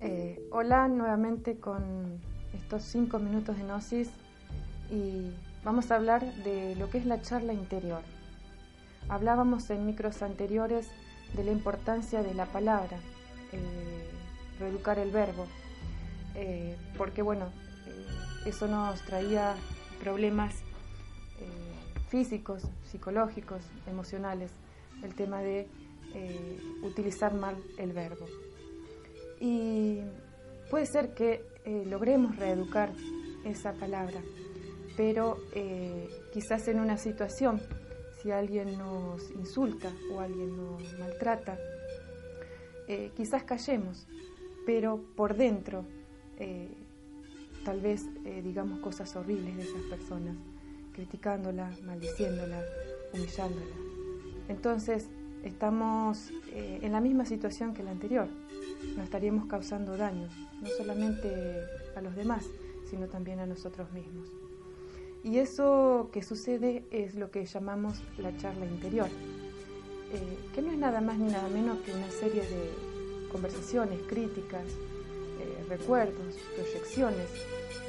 Eh, hola nuevamente con estos cinco minutos de Gnosis y vamos a hablar de lo que es la charla interior. Hablábamos en micros anteriores de la importancia de la palabra, eh, reeducar el verbo, eh, porque bueno, eh, eso nos traía problemas físicos, psicológicos, emocionales, el tema de utilizar mal el verbo. Y puede ser que logremos reeducar esa palabra, pero quizás en una situación si alguien nos insulta o alguien nos maltrata, eh, quizás callemos, pero por dentro eh, tal vez eh, digamos cosas horribles de esas personas, criticándola, maldiciéndola, humillándola. Entonces estamos en la misma situación que la anterior, nos estaríamos causando daños, no solamente a los demás, sino también a nosotros mismos. Y eso que sucede es lo que llamamos la charla interior, eh, que no es nada más ni nada menos que una serie de conversaciones, críticas, eh, recuerdos, proyecciones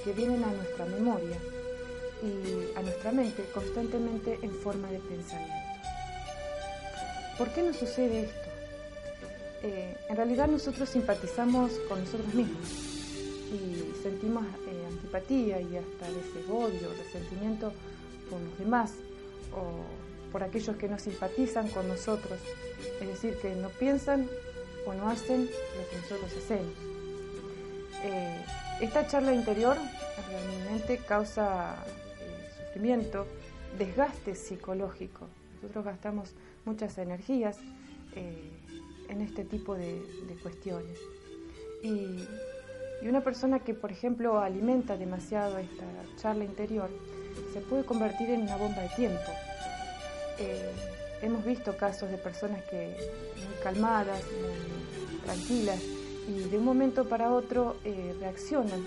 que vienen a nuestra memoria y a nuestra mente constantemente en forma de pensamiento. ¿Por qué nos sucede esto? Eh, en realidad nosotros simpatizamos con nosotros mismos y sentimos eh, antipatía y hasta ese odio, resentimiento por los demás o por aquellos que no simpatizan con nosotros, es decir, que no piensan o no hacen lo que nosotros hacemos. Eh, esta charla interior realmente causa sufrimiento, desgaste psicológico. Nosotros gastamos muchas energías en este tipo de, cuestiones. Y y una persona que, por ejemplo, alimenta demasiado esta charla interior, se puede convertir en una bomba de tiempo. Eh, hemos visto casos de personas que muy calmadas, muy tranquilas, y de un momento para otro eh, reaccionan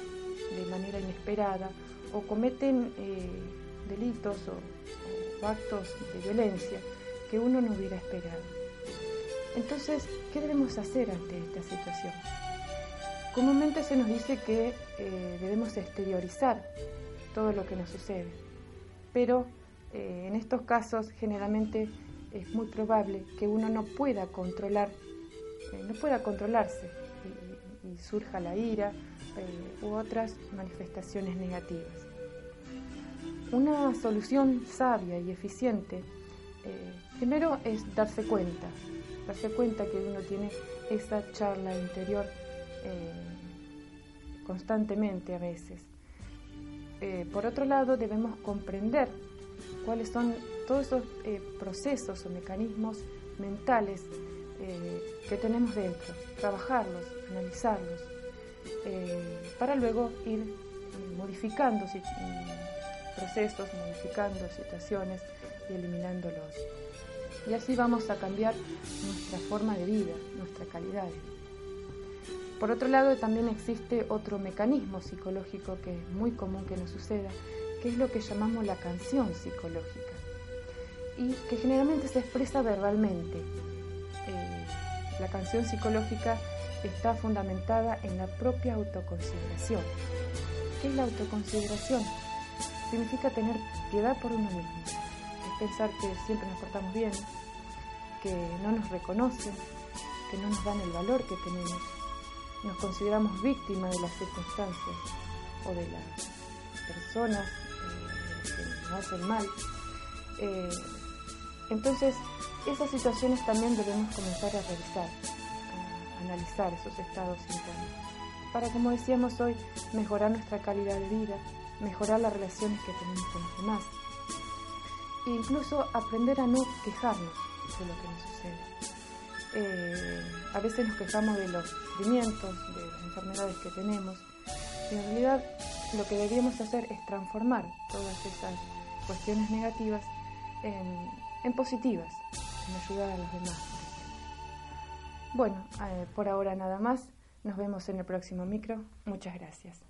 de manera inesperada o cometen eh, delitos o actos de violencia que uno no hubiera esperado. Entonces, ¿qué debemos hacer ante esta situación? Comúnmente se nos dice que eh, debemos exteriorizar todo lo que nos sucede, pero eh, en estos casos generalmente es muy probable que uno no pueda controlar, eh, no pueda controlarse y, surja la ira u otras manifestaciones negativas. Una solución sabia y eficiente primero es darse cuenta, darse cuenta que uno tiene esa charla interior eh, constantemente a veces. Eh, por otro lado, debemos comprender cuáles son todos esos eh, procesos o mecanismos mentales que tenemos dentro, trabajarlos, analizarlos, para luego ir modificando procesos, modificando situaciones y eliminándolos. Y así vamos a cambiar nuestra forma de vida, nuestra calidad. Por otro lado, también existe otro mecanismo psicológico que es muy común que nos suceda, que es lo que llamamos la canción psicológica, y que generalmente se expresa verbalmente. Eh, la canción psicológica está fundamentada en la propia autoconsideración. ¿Qué es la autoconsideración? Significa tener piedad por uno mismo, es pensar que siempre nos portamos bien, que no nos reconocen, que no nos dan el valor que tenemos nos consideramos víctimas de las circunstancias o de las personas eh, que nos hacen mal. Eh, entonces, esas situaciones también debemos comenzar a revisar, a analizar esos estados internos, para, como decíamos hoy, mejorar nuestra calidad de vida, mejorar las relaciones que tenemos con los demás, e incluso aprender a no quejarnos de lo que nos sucede. Eh, a veces nos quejamos de los sufrimientos, de las enfermedades que tenemos, y en realidad lo que deberíamos hacer es transformar todas esas cuestiones negativas en, positivas, en ayudar a los demás. Bueno, eh, por ahora nada más. Nos vemos en el próximo micro. Muchas gracias.